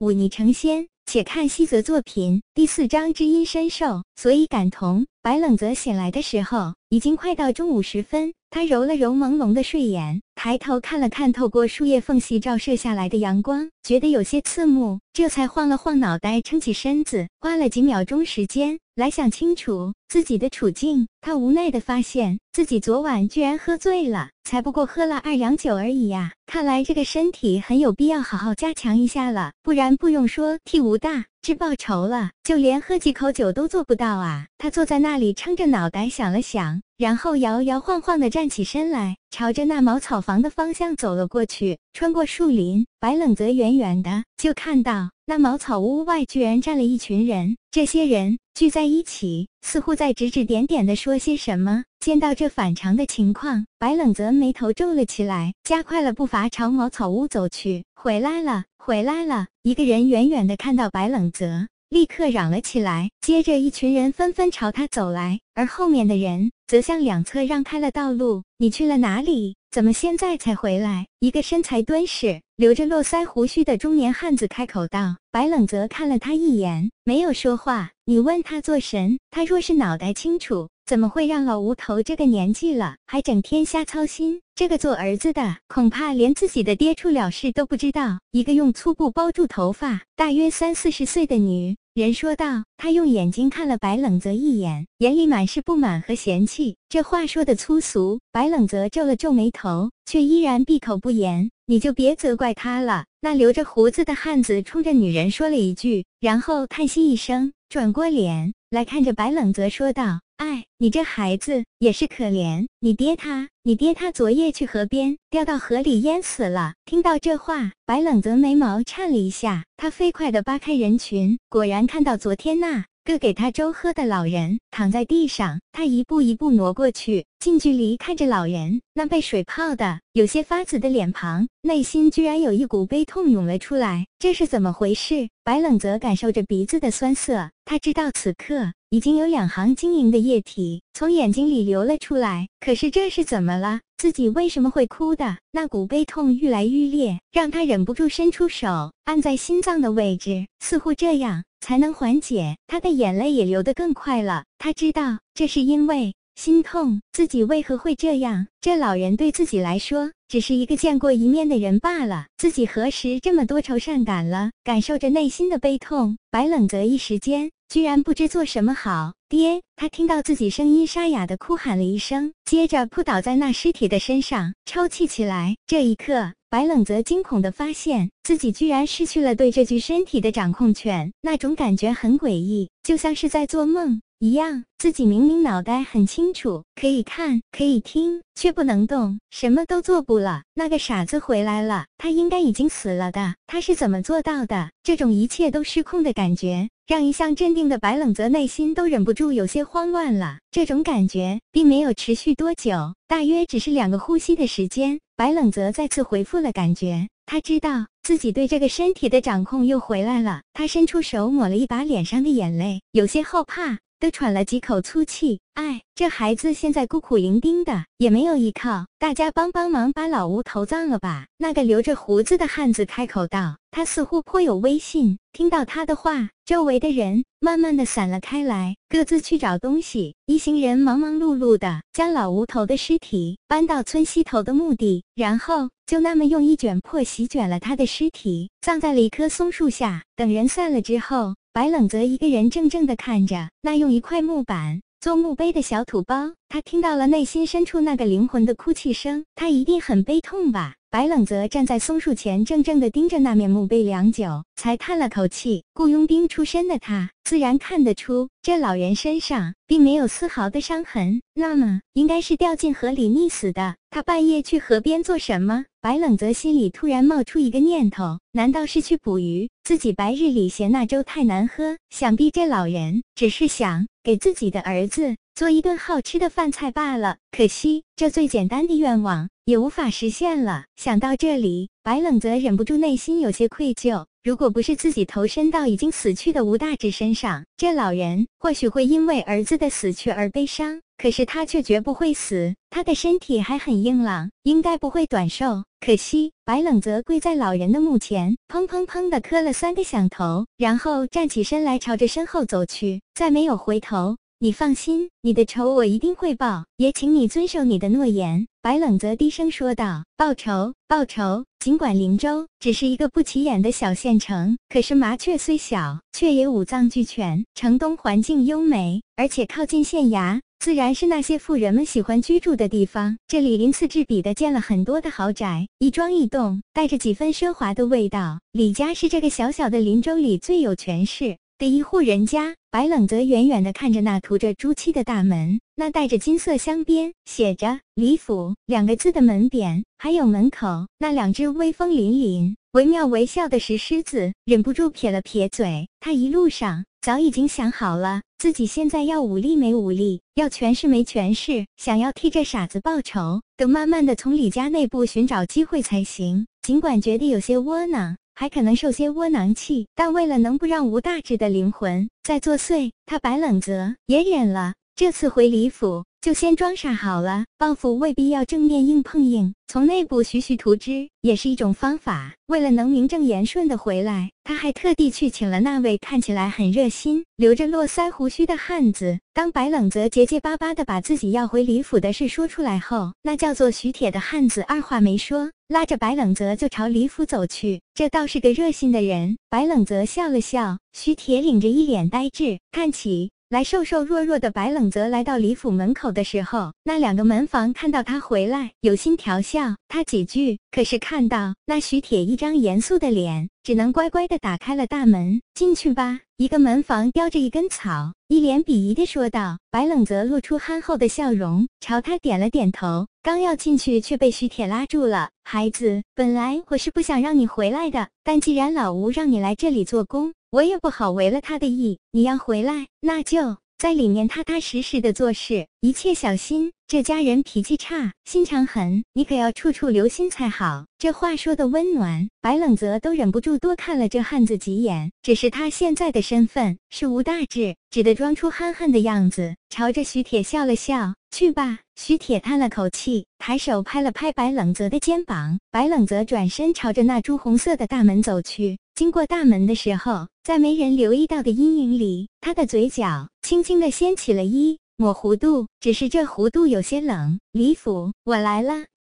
忤逆成仙。且看西泽作品第四章，知音深受，所以感同。白冷泽醒来的时候，已经快到中午时分。他揉了揉朦胧的睡眼，抬头看了看透过树叶缝隙照射下来的阳光，觉得有些刺目，这才晃了晃脑袋，撑起身子，花了几秒钟时间来想清楚自己的处境。他无奈的发现自己昨晚居然喝醉了，才不过喝了二两酒而已呀！看来这个身体很有必要好好加强一下了，不然不用说替吴大志报仇了，就连喝几口酒都做不到啊！他坐在那里，撑着脑袋想了想。然后摇摇晃晃地站起身来，朝着那茅草房的方向走了过去。穿过树林，白冷泽远远的就看到那茅草屋外居然站了一群人。这些人聚在一起，似乎在指指点点地说些什么。见到这反常的情况，白冷泽眉头皱了起来，加快了步伐朝茅草屋走去。回来了，回来了！一个人远远地看到白冷泽。立刻嚷了起来，接着一群人纷纷朝他走来，而后面的人则向两侧让开了道路。你去了哪里？怎么现在才回来？一个身材敦实、留着络腮胡须的中年汉子开口道。白冷泽看了他一眼，没有说话。你问他做神，他若是脑袋清楚。怎么会让老吴头这个年纪了还整天瞎操心？这个做儿子的恐怕连自己的爹出了事都不知道。一个用粗布包住头发、大约三四十岁的女人说道。她用眼睛看了白冷泽一眼，眼里满是不满和嫌弃。这话说的粗俗，白冷泽皱了皱眉头，却依然闭口不言。你就别责怪他了。那留着胡子的汉子冲着女人说了一句，然后叹息一声，转过脸来看着白冷泽说道。哎，你这孩子也是可怜。你爹他，你爹他昨夜去河边，掉到河里淹死了。听到这话，白冷泽眉毛颤了一下，他飞快地扒开人群，果然看到昨天那。个给他粥喝的老人躺在地上，他一步一步挪过去，近距离看着老人那被水泡的有些发紫的脸庞，内心居然有一股悲痛涌了出来。这是怎么回事？白冷泽感受着鼻子的酸涩，他知道此刻已经有两行晶莹的液体从眼睛里流了出来。可是这是怎么了？自己为什么会哭的？那股悲痛愈来愈烈，让他忍不住伸出手按在心脏的位置，似乎这样。才能缓解，他的眼泪也流得更快了。他知道这是因为心痛，自己为何会这样？这老人对自己来说只是一个见过一面的人罢了，自己何时这么多愁善感了？感受着内心的悲痛，白冷泽一时间居然不知做什么好。爹，他听到自己声音沙哑的哭喊了一声，接着扑倒在那尸体的身上抽泣起来。这一刻。白冷泽惊恐地发现自己居然失去了对这具身体的掌控权，那种感觉很诡异，就像是在做梦一样。自己明明脑袋很清楚，可以看，可以听，却不能动，什么都做不了。那个傻子回来了，他应该已经死了的，他是怎么做到的？这种一切都失控的感觉，让一向镇定的白冷泽内心都忍不住有些慌乱了。这种感觉并没有持续多久，大约只是两个呼吸的时间。白冷泽再次回复了感觉，他知道自己对这个身体的掌控又回来了。他伸出手抹了一把脸上的眼泪，有些后怕，都喘了几口粗气。哎，这孩子现在孤苦伶仃的，也没有依靠，大家帮帮忙，把老吴头葬了吧。那个留着胡子的汉子开口道，他似乎颇有威信。听到他的话，周围的人慢慢的散了开来，各自去找东西。一行人忙忙碌碌的将老吴头的尸体搬到村西头的墓地，然后就那么用一卷破席卷了他的尸体，葬在了一棵松树下。等人散了之后，白冷泽一个人怔怔的看着那用一块木板。做墓碑的小土包，他听到了内心深处那个灵魂的哭泣声，他一定很悲痛吧。白冷泽站在松树前，怔怔地盯着那面墓碑良久，才叹了口气。雇佣兵出身的他，自然看得出这老人身上并没有丝毫的伤痕，那么应该是掉进河里溺死的。他半夜去河边做什么？白冷泽心里突然冒出一个念头：难道是去捕鱼？自己白日里嫌那粥太难喝，想必这老人只是想给自己的儿子。做一顿好吃的饭菜罢了，可惜这最简单的愿望也无法实现了。想到这里，白冷泽忍不住内心有些愧疚。如果不是自己投身到已经死去的吴大志身上，这老人或许会因为儿子的死去而悲伤。可是他却绝不会死，他的身体还很硬朗，应该不会短寿。可惜，白冷泽跪在老人的墓前，砰砰砰地磕了三个响头，然后站起身来，朝着身后走去，再没有回头。你放心，你的仇我一定会报，也请你遵守你的诺言。”白冷泽低声说道。“报仇，报仇！尽管灵州只是一个不起眼的小县城，可是麻雀虽小，却也五脏俱全。城东环境优美，而且靠近县衙，自然是那些富人们喜欢居住的地方。这里鳞次栉比的建了很多的豪宅，一庄一栋，带着几分奢华的味道。李家是这个小小的林州里最有权势。”的一户人家，白冷泽远远地看着那涂着朱漆的大门，那带着金色镶边、写着“李府”两个字的门匾，还有门口那两只威风凛凛、惟妙惟肖的石狮子，忍不住撇了撇嘴。他一路上早已经想好了，自己现在要武力没武力，要权势没权势，想要替这傻子报仇，等慢慢的从李家内部寻找机会才行。尽管觉得有些窝囊。还可能受些窝囊气，但为了能不让吴大志的灵魂再作祟，他白冷泽也忍了。这次回李府，就先装傻好了。报复未必要正面硬碰硬，从内部徐徐图之也是一种方法。为了能名正言顺的回来，他还特地去请了那位看起来很热心、留着络腮胡须的汉子。当白冷泽结结巴巴的把自己要回李府的事说出来后，那叫做徐铁的汉子二话没说。拉着白冷泽就朝李府走去，这倒是个热心的人。白冷泽笑了笑，徐铁领着一脸呆滞，看起来瘦瘦弱弱的白冷泽来到李府门口的时候，那两个门房看到他回来，有心调笑他几句，可是看到那徐铁一张严肃的脸，只能乖乖的打开了大门，进去吧。一个门房叼着一根草，一脸鄙夷的说道。白冷泽露出憨厚的笑容，朝他点了点头，刚要进去，却被徐铁拉住了。孩子，本来我是不想让你回来的，但既然老吴让你来这里做工，我也不好违了他的意。你要回来，那就。在里面踏踏实实的做事，一切小心。这家人脾气差，心肠狠，你可要处处留心才好。这话说的温暖，白冷泽都忍不住多看了这汉子几眼。只是他现在的身份是吴大志，只得装出憨憨的样子，朝着徐铁笑了笑。去吧。徐铁叹了口气，抬手拍了拍白冷泽的肩膀。白冷泽转身朝着那朱红色的大门走去。经过大门的时候，在没人留意到的阴影里，他的嘴角轻轻的掀起了一抹弧度，只是这弧度有些冷。李府，我来了。